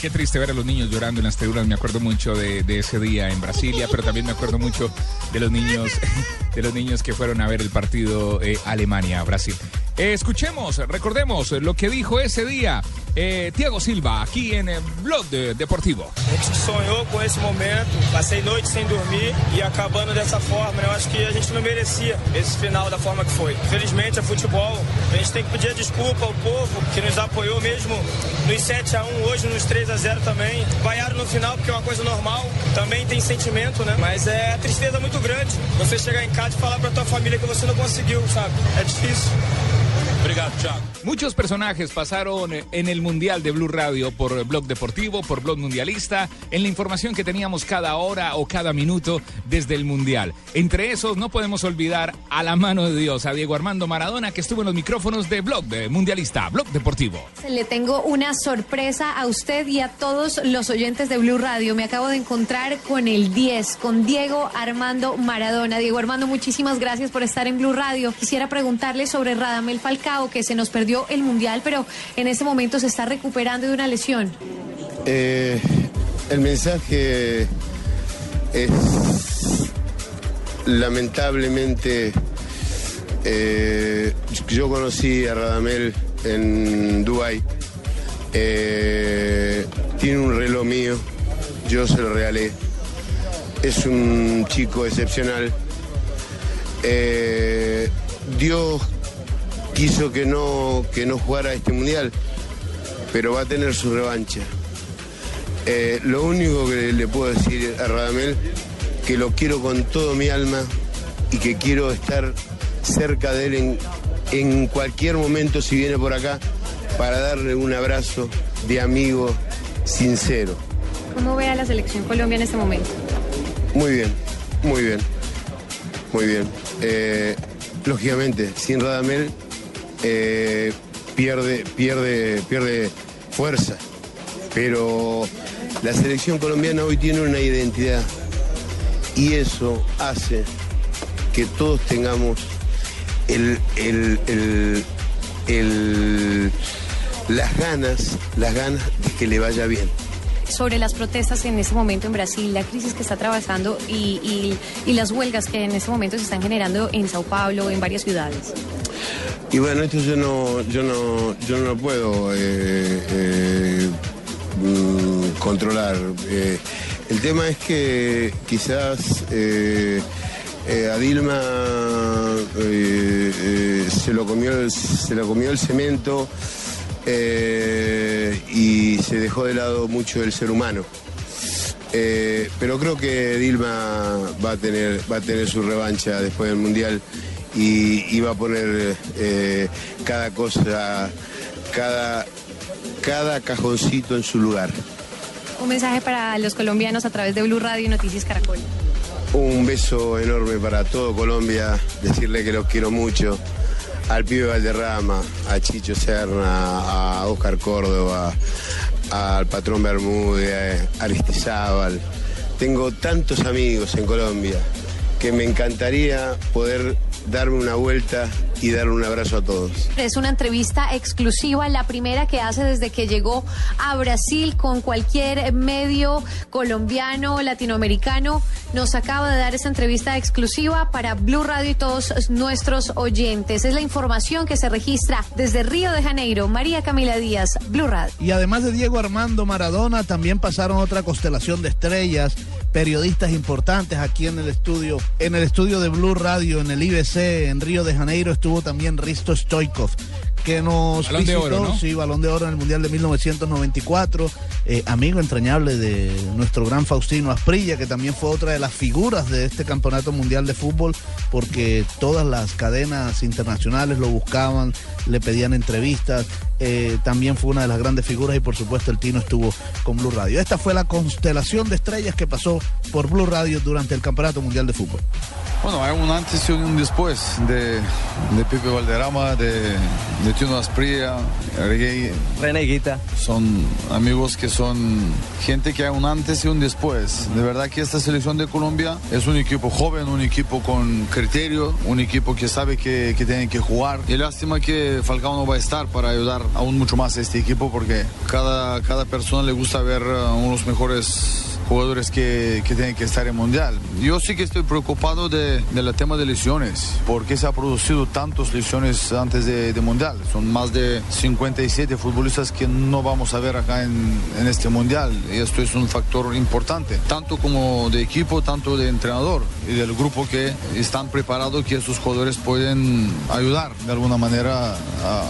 Qué triste ver a los niños llorando en las tribunas. Me acuerdo mucho de, de, ese día en Brasilia, pero también me acuerdo mucho de los niños, de los niños que fueron a ver el partido eh, Alemania-Brasil. Eh, escuchemos, recordemos lo que dijo esse dia eh, Tiago Silva aqui em Blog Deportivo. A gente sonhou com esse momento, passei noite sem dormir e acabando dessa forma, eu acho que a gente não merecia esse final da forma que foi. Infelizmente é futebol, a gente tem que pedir desculpa ao povo que nos apoiou mesmo nos 7 a 1 hoje nos 3 a 0 também. Vaiaram no final porque é uma coisa normal, também tem sentimento, né? Mas é tristeza muito grande você chegar em casa e falar pra tua família que você não conseguiu, sabe? É difícil. Muchos personajes pasaron en el Mundial de Blue Radio por Blog Deportivo, por Blog Mundialista, en la información que teníamos cada hora o cada minuto desde el Mundial. Entre esos no podemos olvidar a la mano de Dios, a Diego Armando Maradona, que estuvo en los micrófonos de Blog Mundialista, Blog Deportivo. Le tengo una sorpresa a usted y a todos los oyentes de Blue Radio. Me acabo de encontrar con el 10, con Diego Armando Maradona. Diego Armando, muchísimas gracias por estar en Blue Radio. Quisiera preguntarle sobre Radamel Falcao que se nos perdió el Mundial, pero en este momento se está recuperando de una lesión. Eh, el mensaje es lamentablemente, eh, yo conocí a Radamel en Dubái, eh, tiene un reloj mío, yo se lo regalé, es un chico excepcional. Dios quiso que no, que no jugara este mundial, pero va a tener su revancha. Eh, lo único que le puedo decir a Radamel, que lo quiero con todo mi alma y que quiero estar cerca de él en, en cualquier momento si viene por acá para darle un abrazo de amigo sincero. ¿Cómo ve a la selección Colombia en este momento? Muy bien, muy bien, muy bien. Eh, lógicamente, sin Radamel eh, pierde, pierde, pierde fuerza. Pero la selección colombiana hoy tiene una identidad y eso hace que todos tengamos el, el, el, las ganas, las ganas de que le vaya bien sobre las protestas en este momento en Brasil, la crisis que está atravesando y, y, y, las huelgas que en este momento se están generando en Sao Paulo, en varias ciudades. Y bueno, esto yo no, yo no, yo no lo puedo eh, eh, mm, controlar. Eh, el tema es que quizás a Dilma se lo comió, se lo comió el cemento y se dejó de lado mucho el ser humano. pero creo que Dilma va a tener, va a tener su revancha después del mundial y, va a poner eh, cada cosa, cada, cada cajoncito en su lugar. Un mensaje para los colombianos a través de Blue Radio y Noticias Caracol. Un beso enorme para todo Colombia, decirle que los quiero mucho. Al pibe Valderrama, a Chicho Serna, a Oscar Córdoba, al patrón Bermúdez, a Aristizábal. Tengo tantos amigos en Colombia que me encantaría poder darme una vuelta y darle un abrazo a todos. Es una entrevista exclusiva, la primera que hace desde que llegó a Brasil con cualquier medio colombiano, latinoamericano. Nos acaba de dar esta entrevista exclusiva para Blue Radio y todos nuestros oyentes. Es la información que se registra desde Río de Janeiro. María Camila Díaz, Blue Radio. Y además de Diego Armando Maradona, también pasaron otra constelación de estrellas, periodistas importantes aquí en el estudio, en el estudio de Blue Radio, en el IBC, en Río de Janeiro estuvo también Risto Stoikov, que nos Balón de oro, ¿no? sí, balón de oro en el Mundial de 1994, eh, amigo entrañable de nuestro gran Faustino Asprilla, que también fue otra de las figuras de este campeonato mundial de fútbol, porque todas las cadenas internacionales lo buscaban, le pedían entrevistas, eh, también fue una de las grandes figuras y por supuesto el Tino estuvo con Blue Radio. Esta fue la constelación de estrellas que pasó por Blue Radio durante el campeonato mundial de fútbol. Bueno, hay un antes y un después de, de Pepe Valderrama, de, de Tino Asprilla, Reguey. Reneguita. Son amigos que son gente que hay un antes y un después. De verdad que esta selección de Colombia es un equipo joven, un equipo con criterio, un equipo que sabe que, que tiene que jugar. Y lástima que Falcao no va a estar para ayudar aún mucho más a este equipo porque cada, cada persona le gusta ver uh, unos mejores jugadores que, que, tienen que estar en Mundial. Yo sí que estoy preocupado de, del tema de lesiones, porque se ha producido tantas lesiones antes de, de, Mundial. Son más de 57 futbolistas que no vamos a ver acá en, en, este Mundial. Y esto es un factor importante, tanto como de equipo, tanto de entrenador y del grupo que están preparados que estos jugadores pueden ayudar de alguna manera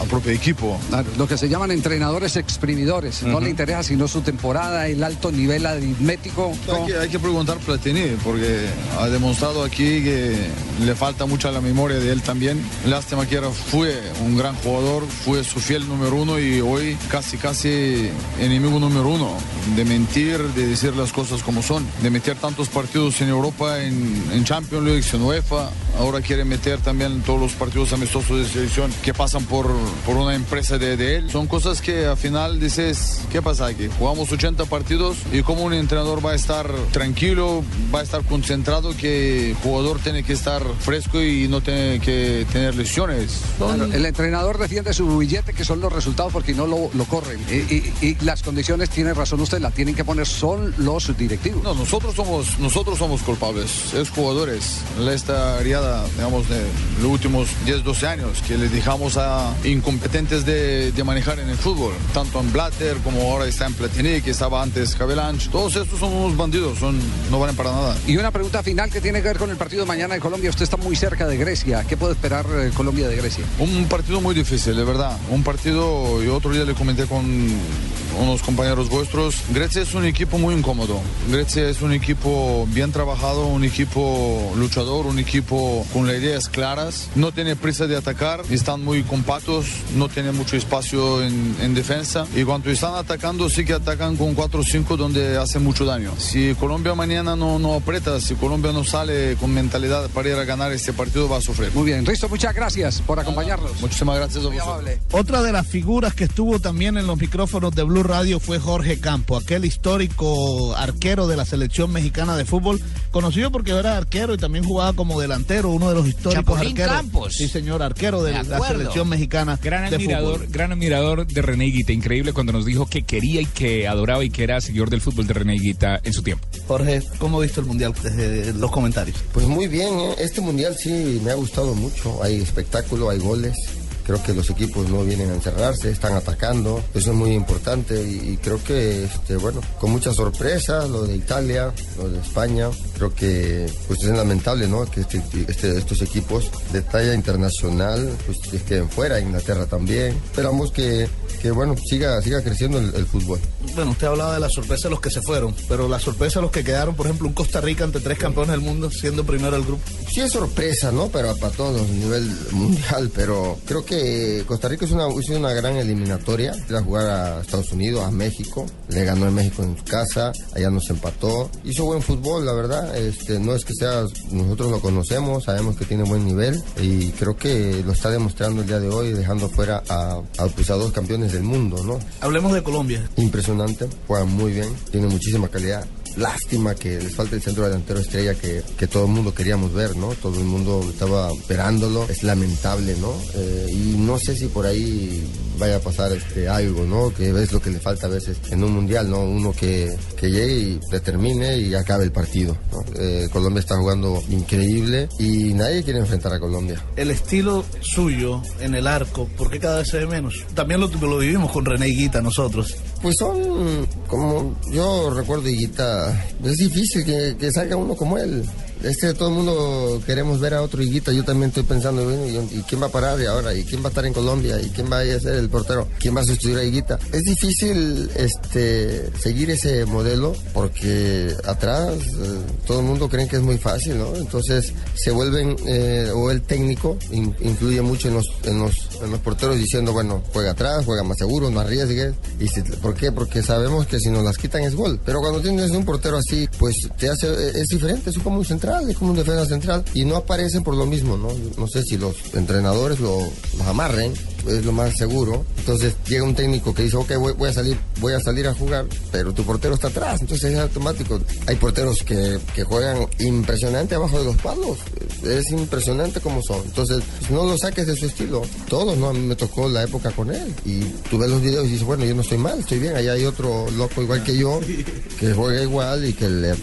al propio equipo. Lo que se llaman entrenadores exprimidores. Uh -huh. No le interesa sino su temporada, el alto nivel aritmético hay que, hay que, preguntar Platini porque ha demostrado aquí que le falta mucho a la memoria de él también. Lástima que era, fue un gran jugador, fue su fiel número uno y hoy casi casi enemigo número uno de mentir, de decir las cosas como son, de meter tantos partidos en Europa, en, en Champions League, en UEFA. Ahora quiere meter también todos los partidos amistosos de selección que pasan por, por una empresa de, de él. Son cosas que al final dices, ¿qué pasa aquí? Jugamos 80 partidos y como un entrenador va a estar tranquilo, va a estar concentrado, que el jugador tiene que estar fresco y no tiene que tener lesiones. Claro, el entrenador defiende su billete, que son los resultados, porque no lo, lo corren. Y, y, y, las condiciones, tiene razón usted, la tienen que poner son los directivos. No, nosotros somos, nosotros somos culpables, es jugadores. Esta ariada, digamos, de los últimos 10, 12 años, que les dejamos a incompetentes de, de manejar en el fútbol, tanto en Blatter como ahora está en Platini, que estaba antes Cabelanch. Todos estos son unos bandidos, son, no valen para nada. Y una pregunta final que tiene que ver con el partido de mañana de Colombia. Usted está muy cerca de Grecia. ¿Qué puede esperar eh, Colombia de Grecia? Un partido muy difícil, de verdad. Un partido, yo otro día le comenté con unos compañeros vuestros. Grecia es un equipo muy incómodo. Grecia es un equipo bien trabajado, un equipo luchador, un equipo con las ideas claras. No tiene prisa de atacar, están muy compactos, no tiene mucho espacio en, en defensa. Y cuando están atacando, sí que atacan con 4 o 5 donde hace mucho daño. Si Colombia mañana no, no aprieta, si Colombia no sale con mentalidad para ir a ganar este partido, va a sufrir. Muy bien, Risto, muchas gracias por acompañarnos. Muchísimas gracias a vosotros. Otra de las figuras que estuvo también en los micrófonos de Blue Radio fue Jorge Campo, aquel histórico arquero de la selección mexicana de fútbol, conocido porque era arquero y también jugaba como delantero, uno de los históricos Chapulín arqueros. Campos. Sí, señor, arquero de, de la selección mexicana. Gran de admirador, fútbol. gran admirador de René Higuita, increíble cuando nos dijo que quería y que adoraba y que era seguidor del fútbol de René Higuita en su tiempo. Jorge, ¿cómo ha visto el mundial desde los comentarios? Pues muy bien, ¿eh? este mundial sí me ha gustado mucho. Hay espectáculo, hay goles. Creo que los equipos no vienen a encerrarse, están atacando. Eso es muy importante y, y creo que, este, bueno, con muchas sorpresas, lo de Italia, lo de España. Creo que pues es lamentable, ¿no? Que este, este, estos equipos de talla internacional pues es queden fuera, Inglaterra también. Esperamos que, que bueno, siga, siga creciendo el, el, fútbol. Bueno, usted hablaba de la sorpresa de los que se fueron, pero la sorpresa de los que quedaron, por ejemplo, un Costa Rica ante tres campeones del mundo, siendo primero el grupo. Sí es sorpresa, ¿no? Pero para todos, a nivel mundial, pero creo que Costa Rica es una, hizo una gran eliminatoria. Ir a jugar a Estados Unidos, a México. Le ganó en México en su casa, allá nos empató. Hizo buen fútbol, la verdad. Este, no es que sea, nosotros lo conocemos, sabemos que tiene buen nivel y creo que lo está demostrando el día de hoy, dejando fuera a, a, pues, a dos campeones del mundo, ¿no? Hablemos de Colombia. Impresionante, juega muy bien, tiene muchísima calidad. Lástima que les falta el centro delantero estrella que, que todo el mundo queríamos ver, ¿no? Todo el mundo estaba esperándolo. Es lamentable, ¿no? Eh, y no sé si por ahí vaya a pasar este, algo, ¿no? Que ves lo que le falta a veces en un mundial, ¿no? Uno que, que llegue y determine y acabe el partido, ¿no? eh, Colombia está jugando increíble y nadie quiere enfrentar a Colombia. El estilo suyo en el arco, ¿por qué cada vez se ve menos? También lo, lo vivimos con René Higuita nosotros. Pues son, como yo recuerdo Higuita, es difícil que, que salga uno como él. Este todo el mundo queremos ver a otro Higuita. Yo también estoy pensando, bueno, ¿y, quién va a parar y ahora? ¿Y quién va a estar en Colombia? ¿Y quién va a ser el portero? ¿Quién va a sustituir a Higuita? Es difícil este, seguir ese modelo porque atrás eh, todo el mundo cree que es muy fácil, ¿no? Entonces se vuelven, eh, o el técnico in- influye mucho en los, en, los, en los porteros diciendo, bueno, juega atrás, juega más seguro, no arriesgues. Y ¿Por qué? Porque sabemos que si nos las quitan es gol. Pero cuando tienes un portero así, pues te hace, es diferente, es como un central, es como un defensa central y no aparecen por lo mismo, ¿no? No sé si los entrenadores lo, los amarren, es lo más seguro. Entonces llega un técnico que dice, ok, voy, voy a salir, voy a salir a jugar, pero tu portero está atrás, entonces es automático. Hay porteros que, que juegan impresionante abajo de los palos, es impresionante como son. Entonces no lo saques de su estilo. Todos, ¿no? A mí me tocó la época con él y tú ves los videos y dices, bueno, yo no estoy mal, estoy bien, allá hay otro loco igual que yo que juega igual y que le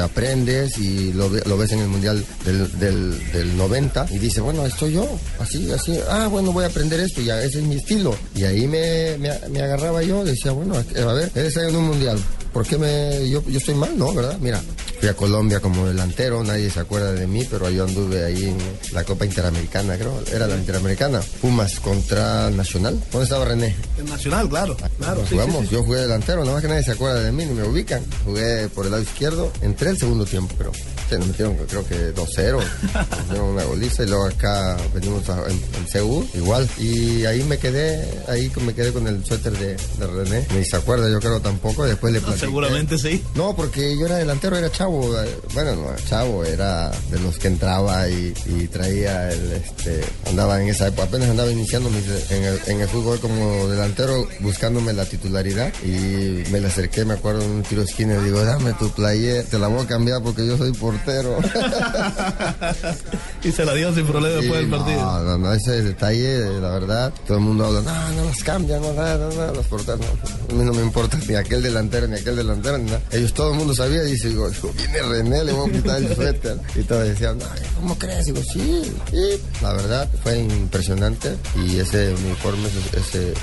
aprendes y lo, lo ves en el mundial del, del, del 90 y dices, bueno, estoy yo, así, así, ah, bueno, voy a aprender esto, ya ese es mi estilo. Y ahí me, me, agarraba yo, decía, bueno, a ver, eres en un mundial, ¿por qué me, yo, yo estoy mal? No, ¿verdad? Mira, fui a Colombia como delantero, nadie se acuerda de mí, pero yo anduve ahí en la Copa Interamericana, creo, era la Interamericana, Pumas contra Nacional. ¿Dónde estaba René? El Nacional, claro. claro Nos sí, jugamos, sí, sí. yo jugué delantero, nada más que nadie se acuerda de mí, ni me ubican. Jugué por el lado izquierdo, entré el segundo tiempo, pero nos metieron creo que 2-0, nos dieron una goliza y luego acá venimos a, en, en Seúl, igual. Y ahí me quedé, ahí me quedé con el suéter de, de René, ni se acuerda yo creo tampoco, después le platiqué. seguramente sí. No, porque yo era delantero, era chavo, bueno, no, chavo, era de los que entraba y, y traía el, este, andaba en esa época, apenas andaba iniciando mis- en, el, en el fútbol como delantero, buscándome la titularidad. Y me le acerqué, me acuerdo en un tiro de esquina y digo, dame tu player, te la voy a cambiar porque yo soy portero. y se la dio sin problema después del partido. No, no, no, ese detalle, la verdad, todo el mundo habla, no, no las cambian, no, nada, no, nada, los porteros, no. A mí no me importa ni aquel delantero, ni aquel delantero, ni nada. Ellos, todo el mundo sabía, y dice, digo, viene René, le voy a quitar el suéter. Y todos decían, no, ¿cómo crees? Digo, sí, sí. La verdad, fue impresionante, y ese uniforme, ese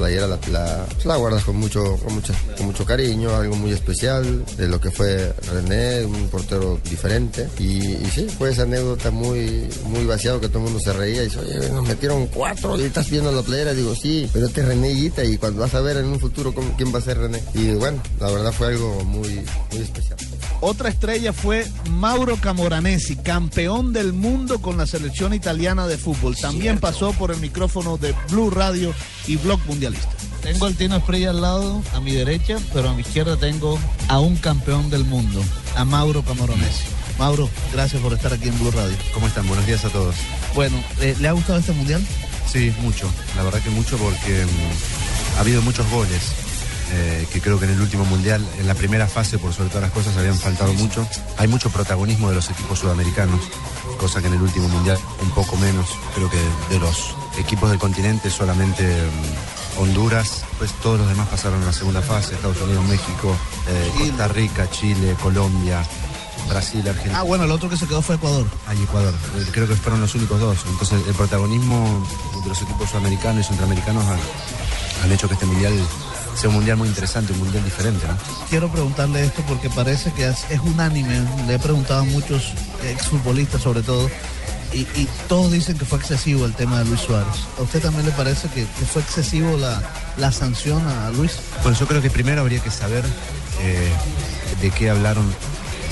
playera la, la, la guardas con mucho, con, mucho, con mucho cariño, algo muy especial de lo que fue René, un portero diferente. Y, y sí, fue esa anécdota muy, muy vaciado que todo el mundo se reía y dice, oye, nos metieron cuatro y estás viendo la playera. Digo, sí, pero este es René Higuita y cuando vas a ver en un futuro cómo- quién va a ser René. Y bueno, la verdad fue algo muy, muy especial. Otra estrella fue Mauro Camoranesi, campeón del mundo con la selección italiana de fútbol. También pasó por el micrófono de Blue Radio y Blog Mundialista. Tengo al Tino Esprilla al lado, a mi derecha, pero a mi izquierda tengo a un campeón del mundo, a Mauro Camoranesi. Mauro, gracias por estar aquí en Blue Radio. ¿Cómo están? Buenos días a todos. Bueno, eh, ¿le ha gustado este mundial? Sí, mucho. La verdad que mucho porque mm, ha habido muchos goles. eh, que creo que en el último mundial, en la primera fase, por sobre todas las cosas, habían faltado mucho. Hay mucho protagonismo de los equipos sudamericanos, cosa que en el último mundial un poco menos. Creo que de los equipos del continente solamente mm, Honduras, pues todos los demás pasaron a la segunda fase, Estados Unidos, México, eh, Costa Rica, Chile, Colombia, Brasil, Argentina. Ah, bueno, el otro que se quedó fue Ecuador. Ah, y Ecuador. Eh, Creo que fueron los únicos dos. Entonces, el protagonismo de los equipos sudamericanos y centroamericanos han, han hecho que este mundial sea un mundial muy interesante, un mundial diferente. ¿no? Quiero preguntarle esto porque parece que es, es unánime. Le he preguntado a muchos exfutbolistas sobre todo. Y, todos dicen que fue excesivo el tema de Luis Suárez. ¿A usted también le parece que, fue excesivo la, la sanción a Luis? Bueno, yo creo que primero habría que saber eh, de qué hablaron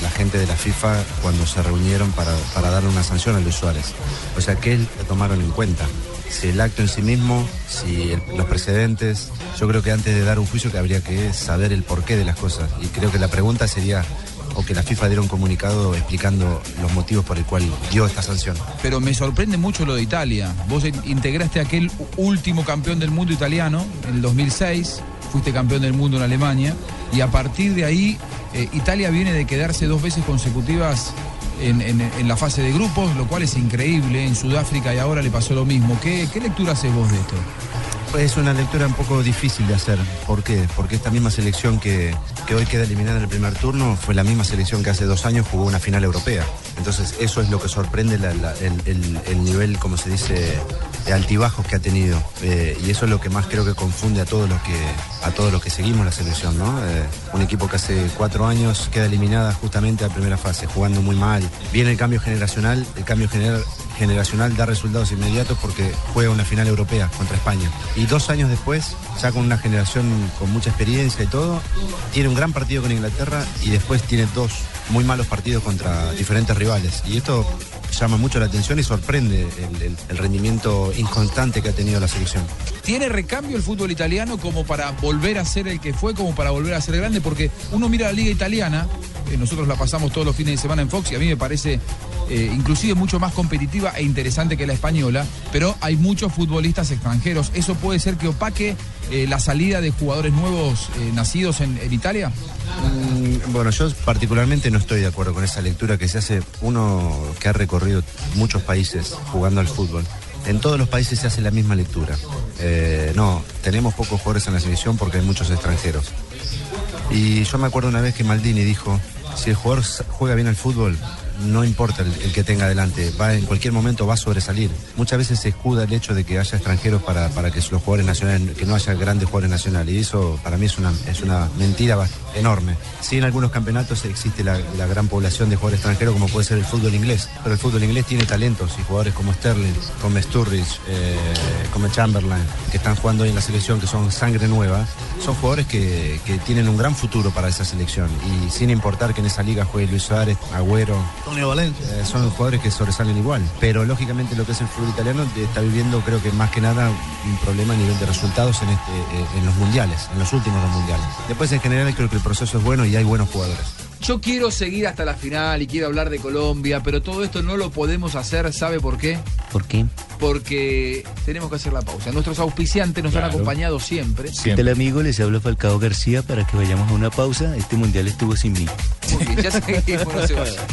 la gente de la FIFA cuando se reunieron para, para darle una sanción a Luis Suárez. O sea, ¿qué tomaron en cuenta? Si el acto en sí mismo, si los precedentes. Yo creo que antes de dar un juicio que habría que saber el porqué de las cosas. Y creo que la pregunta sería, o que la FIFA diera un comunicado explicando los motivos por el cual dio esta sanción. Pero me sorprende mucho lo de Italia. Vos in- integraste aquel último campeón del mundo italiano en el 2006, fuiste campeón del mundo en Alemania, y a partir de ahí eh, Italia viene de quedarse dos veces consecutivas en la fase de grupos, lo cual es increíble. En Sudáfrica y ahora le pasó lo mismo. ¿Qué, qué lectura haces vos de esto? Es una lectura un poco difícil de hacer. ¿Por qué? Porque esta misma selección que, que hoy queda eliminada en el primer turno fue la misma selección que hace dos años jugó una final europea. Entonces eso es lo que sorprende el, el- el nivel, como se dice, de altibajos que ha tenido. Eh, y eso es lo que más creo que confunde a todos los que, a todos los que seguimos la selección, ¿no? Eh, un equipo que hace cuatro años queda eliminada justamente a primera fase, jugando muy mal. Viene el cambio generacional, el cambio gener- generacional da resultados inmediatos porque juega una final europea contra España. Y dos años después, ya con una generación con mucha experiencia y todo, tiene un gran partido con Inglaterra y después tiene dos muy malos partidos contra diferentes rivales. Y esto llama mucho la atención y sorprende el, el- el rendimiento inconstante que ha tenido la selección. ¿Tiene recambio el fútbol italiano como para volver a ser el que fue, como para volver a ser grande? Porque uno mira la liga italiana, eh, nosotros la pasamos todos los fines de semana en Fox y a mí me parece eh, inclusive mucho más competitiva e interesante que la española, pero hay muchos futbolistas extranjeros. ¿Eso puede ser que opaque eh, la salida de jugadores nuevos eh, nacidos en, Italia? Mm, Bueno, yo particularmente no estoy de acuerdo con esa lectura que se hace uno que ha recorrido muchos países jugando al fútbol. En todos los países se hace la misma lectura. No, tenemos pocos jugadores en la selección porque hay muchos extranjeros. Y yo me acuerdo una vez que Maldini dijo, si el jugador juega bien al fútbol, no importa el, que tenga adelante, va en cualquier momento va a sobresalir. Muchas veces se escuda el hecho de que haya extranjeros para, para que los jugadores nacionales, que no haya grandes jugadores nacionales. Y eso para mí es una, es una mentira enorme. Sí, en algunos campeonatos existe la, la gran población de jugadores extranjeros, como puede ser el fútbol inglés, pero el fútbol inglés tiene talentos y jugadores como Sterling, como Sturridge, eh, como Chamberlain, que están jugando hoy en la selección, que son sangre nueva, son jugadores que, que tienen un gran futuro para esa selección. Y sin importar que en esa liga juegue Luis Suárez, Agüero, Antonio Valencia. eh, son jugadores que sobresalen igual. Pero lógicamente lo que es el fútbol italiano está viviendo, creo que más que nada, un problema a nivel de resultados en, este, eh, en los mundiales, en los últimos dos mundiales. Después, en general, creo que el proceso es bueno y hay buenos jugadores. Yo quiero seguir hasta la final y quiero hablar de Colombia, pero todo esto no lo podemos hacer, ¿sabe por qué? ¿Por qué? Porque tenemos que hacer la pausa. Nuestros auspiciantes nos han Claro. acompañado siempre. ¿Qué tal amigo? Les habla Falcao García para que vayamos a una pausa. Este mundial estuvo sin mí. Muy bien, ya seguimos, no se vaya.